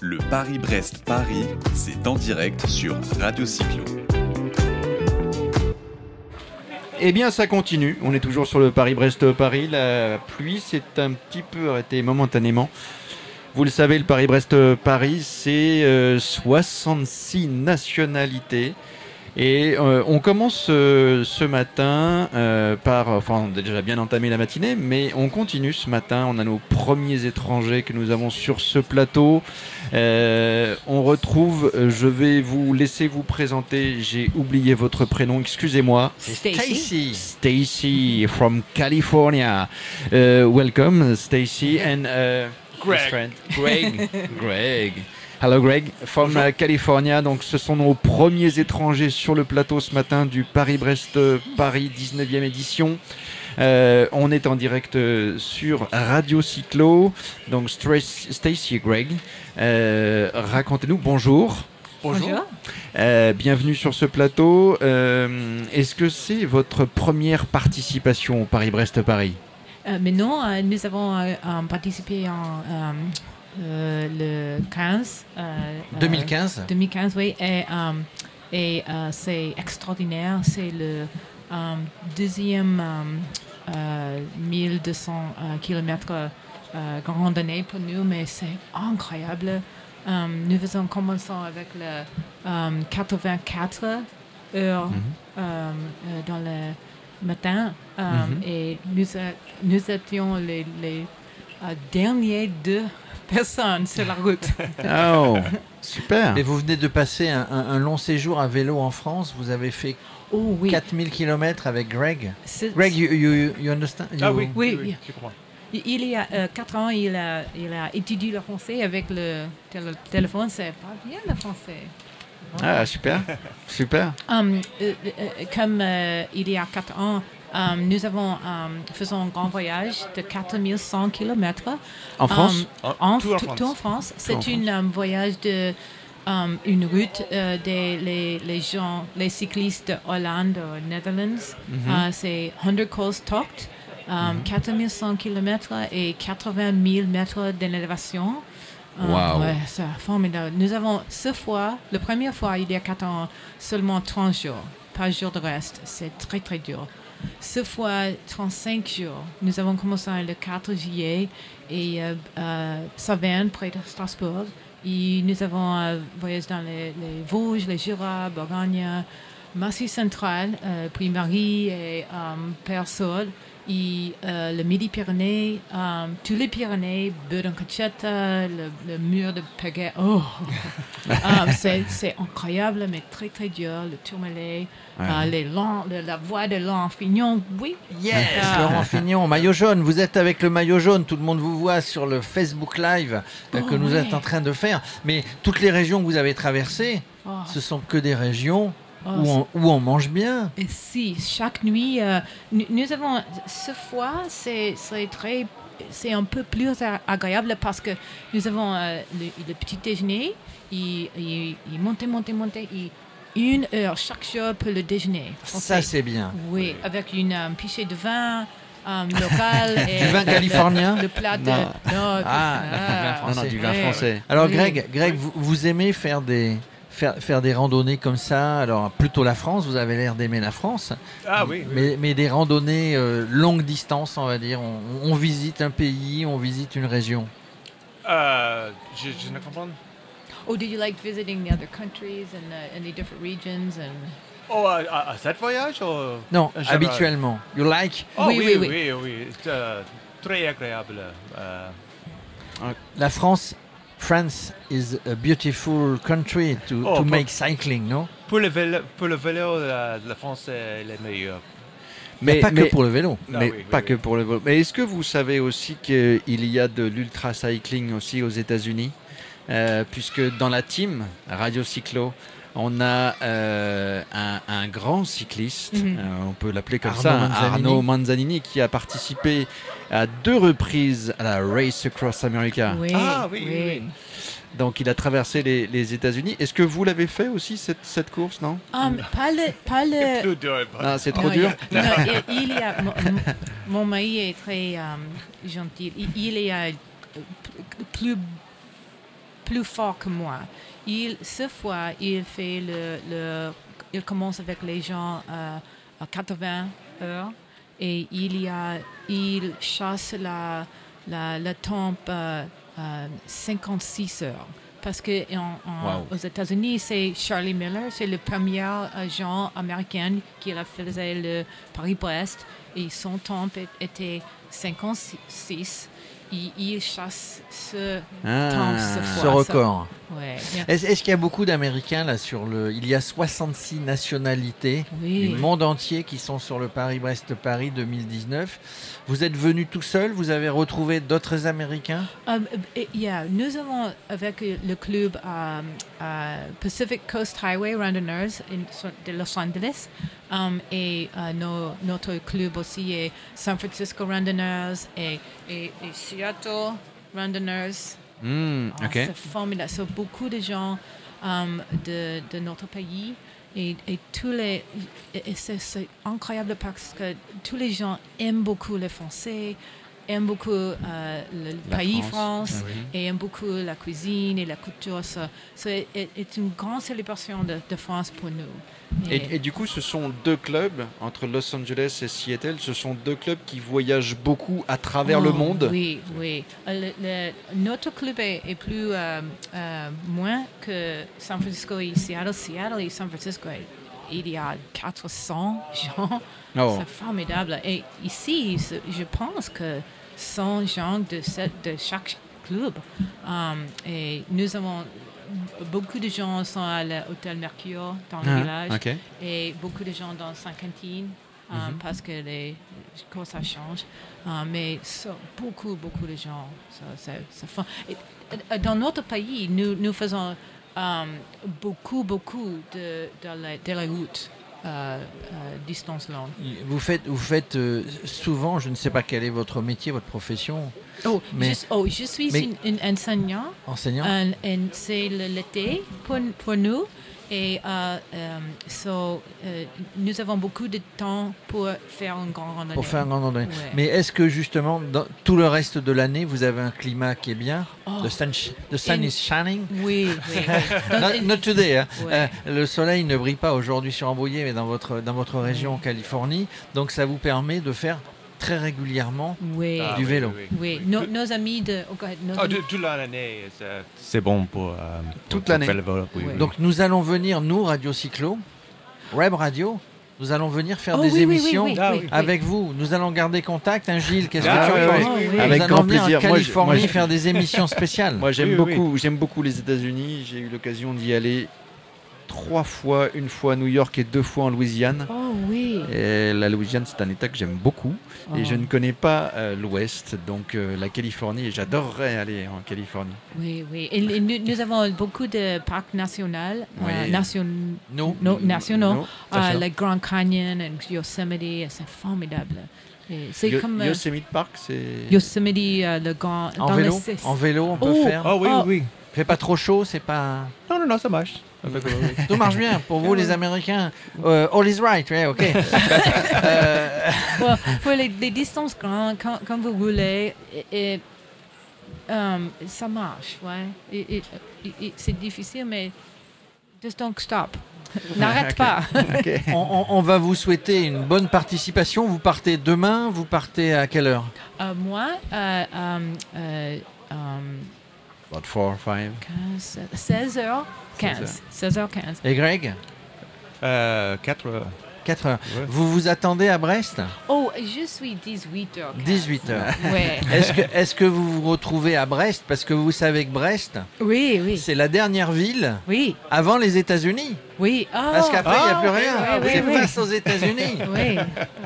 Le Paris-Brest-Paris, c'est en direct sur Radio Cyclo. Eh bien, ça continue. On est toujours sur le Paris-Brest-Paris. La pluie s'est un petit peu arrêtée momentanément. Vous le savez, le Paris-Brest-Paris, c'est 66 nationalités. Et euh, on commence euh, ce matin euh, par, enfin, on a déjà bien entamé la matinée, mais on continue ce matin. On a nos premiers étrangers que nous avons sur ce plateau. on retrouve, je vais vous laisser vous présenter. J'ai oublié votre prénom, excusez-moi. Stacy. Stacy from California. welcome, Stacy and Greg. Greg. Greg. Hello Greg, from uh, California. Donc ce sont nos premiers étrangers sur le plateau ce matin du Paris-Brest-Paris 19e édition. Euh, on est en direct euh, sur Radio Cyclo. Donc Stacy et Greg, euh, racontez-nous bonjour. Bonjour. bienvenue sur ce plateau. Est-ce que c'est votre première participation au Paris-Brest-Paris Mais non, nous avons participé en euh, le 15. 2015 euh, 2015, oui. Et, euh, et c'est extraordinaire. C'est le deuxième 1200 km randonnée pour nous, mais c'est incroyable. nous faisons commençons avec le 84 heures mhm. dans le matin mhm. et nous, nous étions les, les derniers deux personne sur la route. Oh, super. Mais vous venez de passer un, long séjour à vélo en France. Vous avez fait oh, oui. 4000 km avec Greg. Greg, you, you, you understand? Ah oui, oui, oui, je crois. Il y a 4 euh, ans, il a, il a étudié le français avec le téléphone. C'est pas bien le français. Ah, super. super. Um, euh, euh, comme il y a 4 ans, euh, nous avons euh, faisons un grand voyage de 4100 km. En France? euh, en, tout, en France. C'est un voyage de une route des les, les, gens, les cyclistes de Hollande, aux Netherlands. Mhm. c'est 100 Coast Tocht, 4100 km et 80 000 mètres d'élévation. Wow. Ouais, c'est formidable. Nous avons ce fois, la première fois, il y a 4 ans, seulement 30 jours, pas jour de reste. C'est très, très dur. Ce fois, 35 jours. Nous avons commencé le 4 juillet et euh, euh, Saverne, près de Strasbourg. Et nous avons euh, voyagé dans les, Vosges, les Jura, Bourgogne, Massif central, euh, puis Marie et Persol et euh, le Midi-Pyrénées, euh, tous les Pyrénées, Budankacheta, le, le mur de Péguet. Oh! Ah, c'est incroyable, mais très très dur. Le Tourmalet, euh, les la voix de Laurent Fignon, oui. Yes, ah. Laurent Fignon, maillot jaune. Vous êtes avec le maillot jaune. Tout le monde vous voit sur le Facebook Live que oh, nous êtes en train de faire. Mais toutes les régions que vous avez traversées, oh. ce sont que des régions Oh, où, on, mange bien. Et si, chaque nuit, euh, nous, avons, ce fois, c'est très, c'est un peu plus agréable parce que nous avons euh, le, petit déjeuner, il, il, il monte, monte, monte, une heure chaque jour pour le déjeuner. Ça, c'est bien. Oui, avec une euh, pichée de vin. local et du vin californien le plat de non. ah, ah, non, du vin français alors Greg Greg vous, vous aimez faire des faire, faire des randonnées comme ça, alors plutôt la France, vous avez l'air d'aimer la France. Ah oui. Mais, mais des randonnées euh, longue distance, on va dire. On, visite un pays, on visite une région. Euh, je, je, ne comprends Oh, did you like visiting the other countries and uh, any different regions and? Oh, à, à, cet voyage ou? Non, habituellement. You like? Oh, oui, oui, oui, oui, oui, euh, très agréable. Euh. La France France is a beautiful country to, oh, to make cycling, non pour le, vélo, pour le vélo, la, la France est la meilleure. Mais, mais pas mais, que pour le vélo. Ah, mais oui, pas oui, que oui. pour le vélo. Mais est-ce que vous savez aussi qu'il y a de l'ultra cycling aussi aux États-Unis euh, Puisque dans la team Radio Cyclo, on a euh, un, un, grand cycliste, mm -hmm. euh, on peut l'appeler comme Arnaud ça, Manzanini. Arnaud Manzanini, qui a participé à deux reprises à la Race Across America. Oui, ah oui, oui. oui. Donc il a traversé les, les États-Unis. Est-ce que vous l'avez fait aussi cette, cette course, non? Um, Pas le, pas le... Ah, c'est trop non, dur. Il, non, il, y a mon, mon mari est très um, gentil. Il, a plus plus fort que moi. Il, ce fois, il fait le, le- il commence avec les gens euh, à 80 heures et il y a, il chasse la, la, la tempe euh, euh, 56 heures. Parce que en- en- Wow. aux États-Unis, c'est Charlie Miller, c'est le premier agent américain qui a fait le Paris-Brest et son temps était 56. Il, il chasse ce Ah. temps ce Ce fois. record. Ouais. Est-ce qu'il y a beaucoup d'Américains là sur le Il y a 66 nationalités Oui. du monde entier qui sont sur le Paris-Brest-Paris 2019. Vous êtes venu tout seul Vous avez retrouvé d'autres Américains? Um, et- yeah, nous avons avec le club um, uh, Pacific Coast Highway so- de Los Angeles um, et uh, notre club aussi est San Francisco Runners et, et, et Seattle Runners. Hmm, Ah. C'est formidable. C'est beaucoup de gens um, de, de notre pays. Et, et tous les, c'est, incroyable parce que tous les gens aiment beaucoup le français, aiment beaucoup euh, le La pays France. France, et aiment beaucoup la cuisine et la culture. C'est est- est une grande célébration de, de France pour nous. Et, et du coup, ce sont deux clubs, entre Los Angeles et Seattle, ce sont deux clubs qui voyagent beaucoup à travers le Oh, monde? Oui, oui. Euh, le- le- notre club est, est plus euh, euh, moins que San Francisco et Seattle. Seattle et San Francisco, il y a 400 gens. Oh. C'est formidable. Et ici, je pense que 100 gens de, chaque club. Um, et nous avons beaucoup de gens sont à l'hôtel Mercure dans le Ah, village et beaucoup de gens dans Saint-Quentin euh, Mhm. parce que les que ça change. Euh, mais beaucoup, beaucoup de gens. Ça, c'est- c'est fun. Et, euh, dans notre pays, nous, nous faisons euh, beaucoup, beaucoup de, de, la, de route, euh, euh, distance longue. Vous faites, vous faites euh, souvent, je ne sais pas quel est votre métier, votre profession, Oh, Mais- je, oh, je suis mais- une, une enseignante. enseignant? Euh, c'est l'été pour, pour nous. Et euh, euh, so, euh, nous avons beaucoup de temps pour faire un grand randonnée. Pour faire un grand randonnée. Ouais. Mais est-ce que justement, dans tout le reste de l'année, vous avez un climat qui est bien? Oh. The sun, sh- the sun In- is shining? Oui. Not, not today. hein. Ouais. Le soleil ne brille pas aujourd'hui sur Ambouillet, mais dans votre, dans votre région en Californie. Donc ça vous permet de faire très régulièrement Oui, Ah, du oui, vélo. oui, oui. oui. Nos, nos amis de... oh. Nos amis- de- toute l'année, c'est- bon pour. euh, Toute l'année. Donc nous allons venir, nous, Radio Cyclo, Web Radio, nous allons venir faire Oh, des oui, émissions oui, oui, oui. oui. avec vous. Nous allons garder contact. Hein, Gilles, qu'est-ce Ah, que tu oui, en oui, penses oui, oui. Avec Nous grand allons venir plaisir. en Moi, je- Californie moi, je- faire des émissions spéciales. Moi, j'aime beaucoup, j'aime beaucoup les États-Unis. J'ai eu l'occasion d'y aller trois fois, une fois à New York et deux fois en Louisiane. Oh oui. Et la Louisiane, c'est un État que j'aime beaucoup. Et Oh. je ne connais pas euh, l'Ouest, donc euh, la Californie. Et j'adorerais aller en Californie. Oui, oui. Et, et nous, nous avons beaucoup de parcs nationaux, euh, Oui. nation- Nous, no- nationaux, euh, ça. le Grand Canyon et Yosemite, c'est formidable. Et C'est Yo- comme euh, Yosemite Park, c'est. Yosemite, euh, le grand... en dans vélo, en vélo, on peut Oh. faire? Ah oui, Oh. oui. Fait pas trop chaud, c'est pas. Non, non, non, ça marche. Tout marche bien pour vous les Américains. Euh, all is right, ouais, ok. Euh, pour, pour les, les distances grandes, quand, quand vous roulez, et, et, euh, ça marche, ouais. Et- et- et- et c'est difficile, mais just don't stop. N'arrête pas. on, on- on va vous souhaiter une bonne participation. Vous partez demain, vous partez à quelle heure? Euh, moi, euh, euh, euh, euh, About four, five? 15, 16h, 15. 16h15. Et Greg? Euh, 4 heures. 4 heures. Ouais. Vous vous attendez à Brest? Oh, je suis 18h15. 18 heures. Ouais. Est-ce que, est que vous vous retrouvez à Brest? Parce que vous savez que Brest, Oui, oui, c'est la dernière ville oui, avant les États-Unis. oui. Oh, Parce qu'après, il n'y a Ah, plus rien. oui, c'est oui, oui. face aux États-Unis. oui.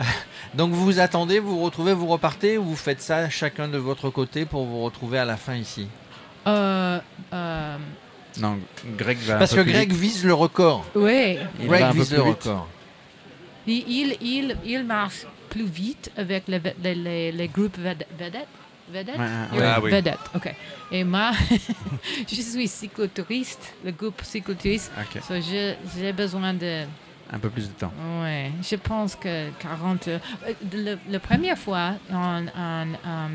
Donc vous vous attendez, vous vous retrouvez, vous repartez ou vous faites ça chacun de votre côté pour vous retrouver à la fin ici? Euh, euh, Non, Greg va. un Parce que peu plus Greg vite. vise le record. oui. Il Greg va un peu vise plus le vite. record. Il, il, il, il marche plus vite avec les, les, les, les groupes ved- vedettes. Vedettes? Ouais, ouais, Oui, Ah oui. Vedettes, ok. Et moi, je suis cyclotouriste, le groupe cyclotouriste. Ok, So je- j'ai besoin de. un peu plus de temps. Ouais, je pense que 40 heures. Euh, Le, la première fois, en, en, en,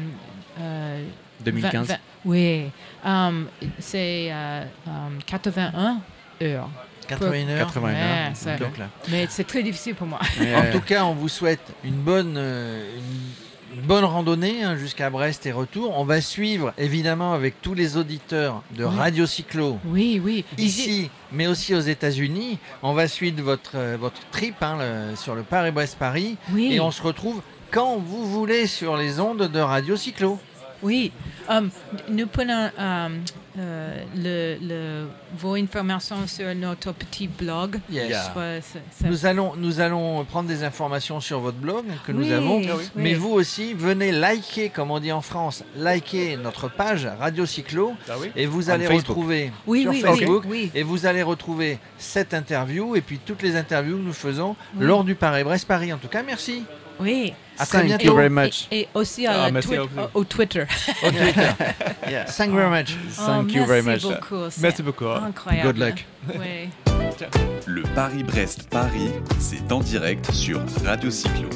euh, 2015. Vingt- vingt- oui, Um, c'est euh, um, 81 heures. 81 heures? 81 Ouais, heures. ça- Donc là. Mais c'est très difficile pour moi. En euh, tout cas, on vous souhaite une bonne, euh, une, une bonne randonnée hein, jusqu'à Brest et retour. On va suivre évidemment avec tous les auditeurs de Oui. Radio Cyclo Oui, oui. ici, mais aussi aux États-Unis. On va suivre votre, euh, votre trip hein, le- sur le Paris-Brest-Paris Oui. et on se retrouve quand vous voulez sur les ondes de Radio Cyclo. Oui, um, nous prenons um, euh, le, le- vos informations sur notre petit blog. Yes. Nous allons, nous allons prendre des informations sur votre blog que nous Oui, avons. oui. Mais vous aussi, venez liker, comme on dit en France, liker notre page Radio Cyclo Ah oui et vous allez Facebook. retrouver Oui, sur oui, Facebook oui, oui. et vous allez retrouver cette interview et puis toutes les interviews que nous faisons Oui. lors du Paris-Brest-Paris. En tout cas, merci. Oui. À très Thank bientôt. you very Et- much. Et, et aussi à Ah, la merci Twi- à vous. au, au Twitter. Yeah. Thank you very much. Thank you very merci much. beaucoup. c'est Merci beaucoup. Incroyable. Good luck. Oui. Le Paris-Brest-Paris, c'est en direct sur Radio Cyclo.